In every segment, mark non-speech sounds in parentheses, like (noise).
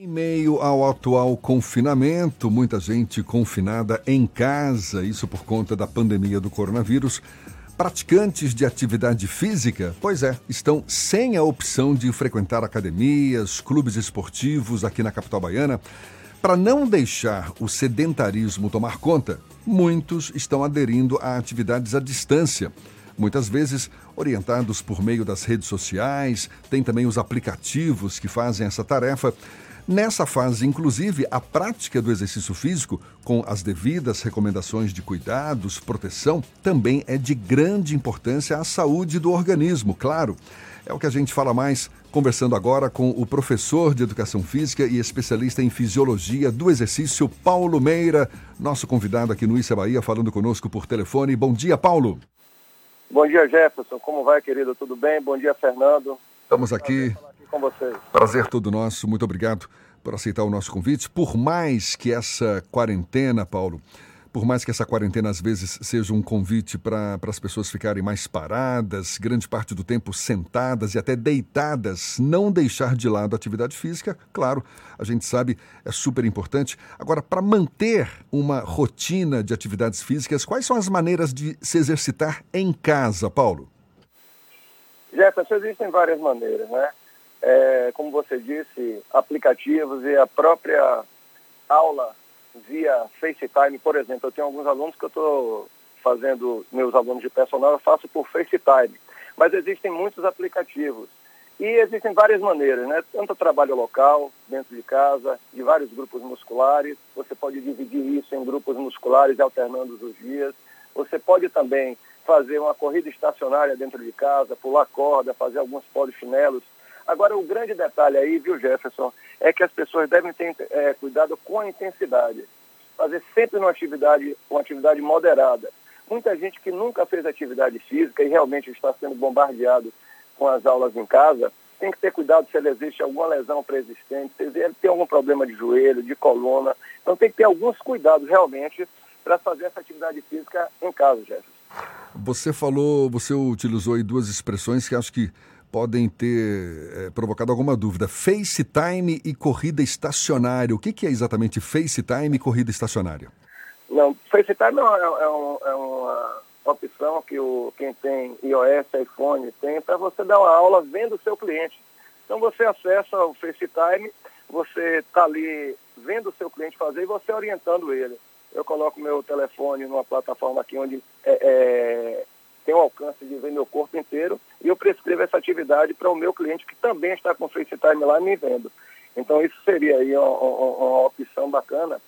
Em meio ao atual confinamento, muita gente confinada em casa, isso por conta da pandemia do coronavírus. Praticantes de atividade física, pois é, estão sem a opção de frequentar academias, clubes esportivos aqui na capital baiana. Para não deixar o sedentarismo tomar conta, muitos estão aderindo a atividades à distância. Muitas vezes orientados por meio das redes sociais, tem também os aplicativos que fazem essa tarefa. Nessa fase, inclusive, a prática do exercício físico, com as devidas recomendações de cuidados, proteção, também é de grande importância à saúde do organismo, claro. É o que a gente fala mais conversando agora com o professor de Educação Física e especialista em Fisiologia do Exercício, Paulo Meira, nosso convidado aqui no Issa Bahia, falando conosco por telefone. Bom dia, Paulo. Bom dia, Jefferson. Como vai, querido? Tudo bem? Bom dia, Fernando. Estamos aqui. Com vocês. Prazer todo nosso. Muito obrigado por aceitar o nosso convite. Por mais que essa quarentena, Paulo, por mais que essa quarentena às vezes seja um convite para as pessoas ficarem mais paradas, grande parte do tempo sentadas e até deitadas, não deixar de lado a atividade física, claro, a gente sabe, é super importante. Agora, para manter uma rotina de atividades físicas, quais são as maneiras de se exercitar em casa, Paulo? Jefferson, existem várias maneiras, né? É, como você disse, aplicativos e a própria aula via FaceTime, por exemplo. Eu tenho alguns alunos que eu estou fazendo, meus alunos de personal, eu faço por FaceTime. Mas existem muitos aplicativos. E existem várias maneiras, né? Tanto trabalho local, dentro de casa, de vários grupos musculares. Você pode dividir isso em grupos musculares, alternando os dias. Você pode também fazer uma corrida estacionária dentro de casa, pular corda, fazer alguns polichinelos. Agora, o grande detalhe aí, viu, Jefferson, é que as pessoas devem ter é, cuidado com a intensidade. Fazer sempre uma atividade, uma atividade moderada. Muita gente que nunca fez atividade física e realmente está sendo bombardeado com as aulas em casa, tem que ter cuidado se ele existe alguma lesão pré-existente, se ele tem algum problema de joelho, de coluna. Então tem que ter alguns cuidados realmente para fazer essa atividade física em casa, Jefferson. Você falou, você utilizou aí duas expressões que acho que podem ter é, provocado alguma dúvida. FaceTime e corrida estacionária. O que, que é exatamente FaceTime e corrida estacionária? Não, FaceTime é, é, um, é uma opção que o, quem tem iOS, iPhone tem para você dar uma aula vendo o seu cliente. Então você acessa o FaceTime, você está ali vendo o seu cliente fazer e você orientando ele. Eu coloco meu telefone numa plataforma aqui onde é, é tem o alcance de ver meu corpo inteiro e eu prescrevo essa atividade para o meu cliente que também está com FaceTime lá me vendo. Então isso seria aí uma, uma, uma opção bacana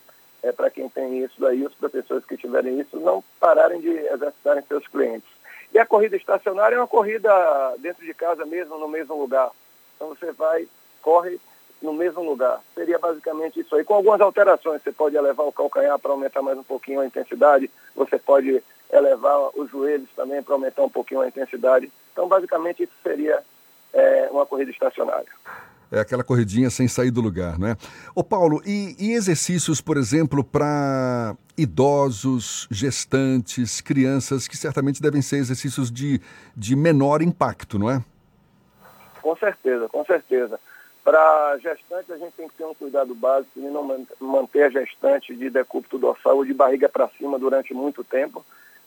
é, para quem tem isso daí, os professores que tiverem isso, não pararem de exercitarem seus clientes. E a corrida estacionária é uma corrida dentro de casa mesmo, no mesmo lugar. Então você vai, corre no mesmo lugar. Seria basicamente isso aí. Com algumas alterações, você pode elevar o calcanhar para aumentar mais um pouquinho a intensidade, você pode elevar os joelhos também para aumentar um pouquinho a intensidade. Então, basicamente, isso seria é, uma corrida estacionária. É aquela corridinha sem sair do lugar, né? Ô Paulo, e, e exercícios, por exemplo, para idosos, gestantes, crianças, que certamente devem ser exercícios de, de menor impacto, não é? Com certeza, com certeza. Para gestantes, a gente tem que ter um cuidado básico de não manter a gestante de decúbito dorsal ou de barriga para cima durante muito tempo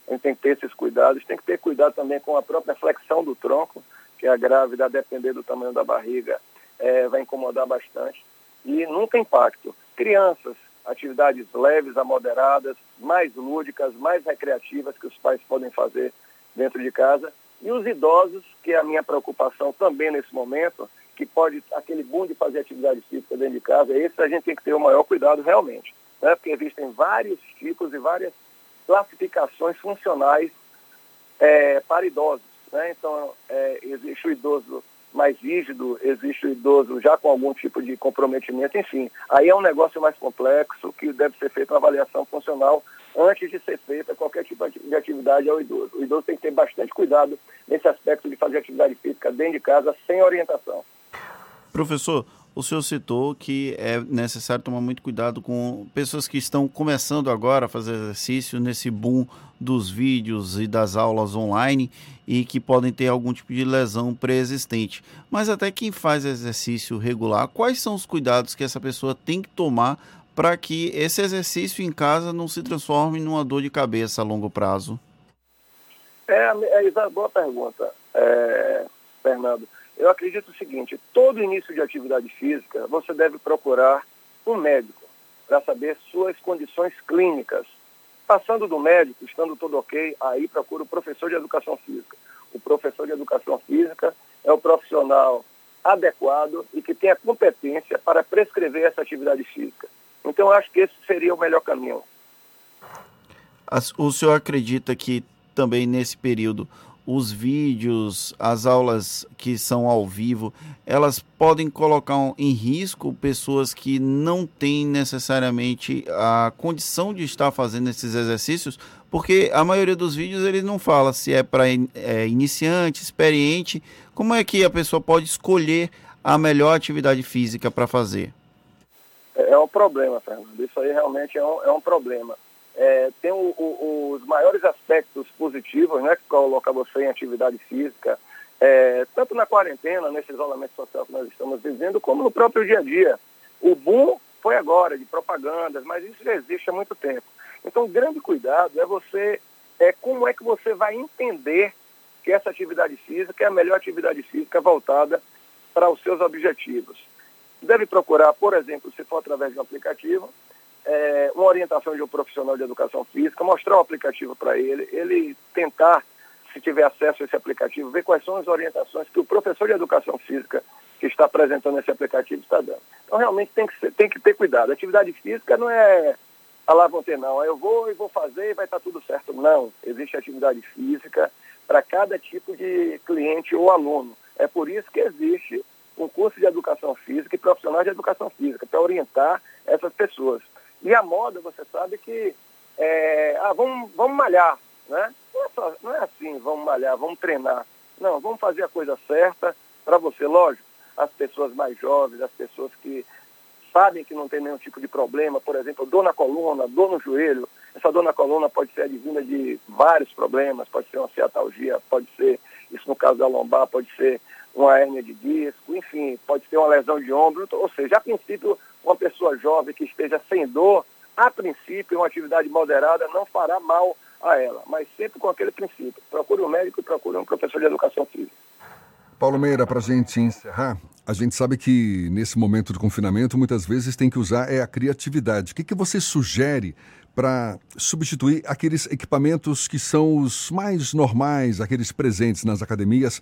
a gente tem que ter esses cuidados. Tem que ter cuidado também com a própria flexão do tronco, que a grávida, a depender do tamanho da barriga, é, vai incomodar bastante. E nunca impacto. Crianças, atividades leves a moderadas, mais lúdicas, mais recreativas que os pais podem fazer dentro de casa. E os idosos, que é a minha preocupação também nesse momento, que pode, aquele boom de fazer atividade física dentro de casa, esse a gente tem que ter o maior cuidado realmente. Né? Porque existem vários tipos e várias classificações funcionais é, para idosos. Né? Então, é, existe o idoso mais rígido, existe o idoso já com algum tipo de comprometimento, enfim. Aí é um negócio mais complexo que deve ser feita uma avaliação funcional antes de ser feita qualquer tipo de atividade ao idoso. O idoso tem que ter bastante cuidado nesse aspecto de fazer atividade física dentro de casa sem orientação. Professor, o senhor citou que é necessário tomar muito cuidado com pessoas que estão começando agora a fazer exercício nesse boom dos vídeos e das aulas online e que podem ter algum tipo de lesão pré-existente. Mas até quem faz exercício regular, quais são os cuidados que essa pessoa tem que tomar para que esse exercício em casa não se transforme numa dor de cabeça a longo prazo? É, é, é boa pergunta, é, Fernando. Eu acredito o seguinte: todo início de atividade física você deve procurar um médico para saber suas condições clínicas. Passando do médico, estando tudo ok, aí procura o professor de educação física. O professor de educação física é o profissional adequado e que tem a competência para prescrever essa atividade física. Então, eu acho que esse seria o melhor caminho. O senhor acredita que também nesse período os vídeos, as aulas que são ao vivo, elas podem colocar em risco pessoas que não têm necessariamente a condição de estar fazendo esses exercícios, porque a maioria dos vídeos ele não fala se é para é, iniciante, experiente, como é que a pessoa pode escolher a melhor atividade física para fazer? É, é um problema, Fernando. Isso aí realmente é um, é um problema é, tem o, o, os maiores aspectos positivos, né, que coloca você em atividade física, é, tanto na quarentena, nesse isolamento social que nós estamos vivendo, como no próprio dia a dia. O boom foi agora, de propagandas, mas isso já existe há muito tempo. Então, grande cuidado é você, é como é que você vai entender que essa atividade física é a melhor atividade física voltada para os seus objetivos. Deve procurar, por exemplo, se for através de um aplicativo, é, uma orientação de um profissional de educação física, mostrar o aplicativo para ele, ele tentar, se tiver acesso a esse aplicativo, ver quais são as orientações que o professor de educação física que está apresentando esse aplicativo está dando. Então, realmente tem que, ser, tem que ter cuidado. atividade física não é a lá vão ter, não. Eu vou e vou fazer e vai estar tudo certo. Não. Existe atividade física para cada tipo de cliente ou aluno. É por isso que existe um curso de educação física e profissionais de educação física, para orientar essas pessoas. E a moda, você sabe que, é, ah, vamos, vamos malhar, né? Não é, só, não é assim, vamos malhar, vamos treinar. Não, vamos fazer a coisa certa para você, lógico. As pessoas mais jovens, as pessoas que sabem que não tem nenhum tipo de problema, por exemplo, dor na coluna, dor no joelho. Essa dor na coluna pode ser advinda de vários problemas, pode ser uma ciatalgia, pode ser, isso no caso da lombar, pode ser uma hérnia de disco, enfim, pode ser uma lesão de ombro, ou seja, a princípio uma pessoa jovem que esteja sem dor, a princípio, uma atividade moderada não fará mal a ela, mas sempre com aquele princípio. Procure um médico e procure um professor de educação física. Paulo Meira, para a gente encerrar, a gente sabe que nesse momento de confinamento muitas vezes tem que usar é a criatividade. O que, que você sugere para substituir aqueles equipamentos que são os mais normais, aqueles presentes nas academias?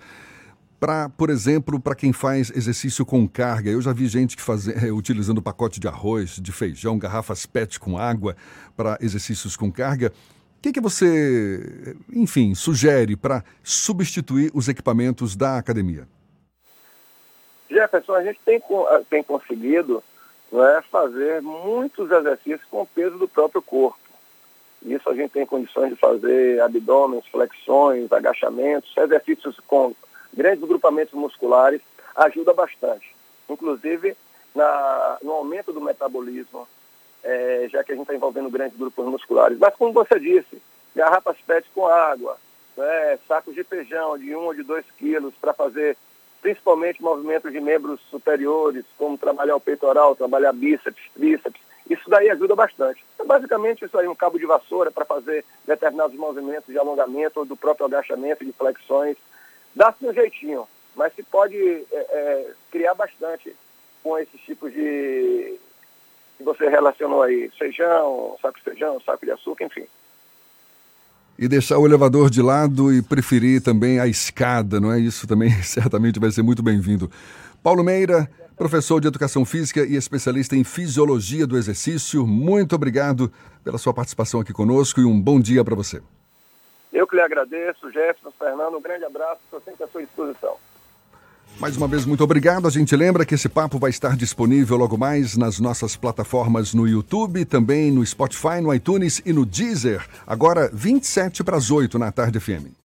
Para, por exemplo, para quem faz exercício com carga, eu já vi gente que faz, é, utilizando pacote de arroz, de feijão, garrafas PET com água para exercícios com carga. O que, que você, enfim, sugere para substituir os equipamentos da academia? Jefferson, a gente tem, tem conseguido é, fazer muitos exercícios com o peso do próprio corpo. Isso a gente tem condições de fazer abdômenes, flexões, agachamentos, exercícios com grandes grupamentos musculares, ajuda bastante. Inclusive na, no aumento do metabolismo, é, já que a gente está envolvendo grandes grupos musculares. Mas como você disse, garrafas PET com água, né, sacos de feijão de um ou de dois quilos para fazer principalmente movimentos de membros superiores, como trabalhar o peitoral, trabalhar bíceps, tríceps, isso daí ajuda bastante. Então, basicamente, isso aí, um cabo de vassoura para fazer determinados movimentos de alongamento ou do próprio agachamento, de flexões, Dá-se um jeitinho, mas se pode é, é, criar bastante com esses tipos de que você relacionou aí, feijão, saco de feijão, saco de açúcar, enfim. E deixar o elevador de lado e preferir também a escada, não é? Isso também (laughs) certamente vai ser muito bem-vindo. Paulo Meira, professor de Educação Física e especialista em Fisiologia do Exercício, muito obrigado pela sua participação aqui conosco e um bom dia para você. Eu que lhe agradeço, Jefferson, Fernando, um grande abraço, estou sempre à sua disposição. Mais uma vez, muito obrigado. A gente lembra que esse papo vai estar disponível logo mais nas nossas plataformas no YouTube, também no Spotify, no iTunes e no Deezer. Agora, 27 para as 8 na tarde FM.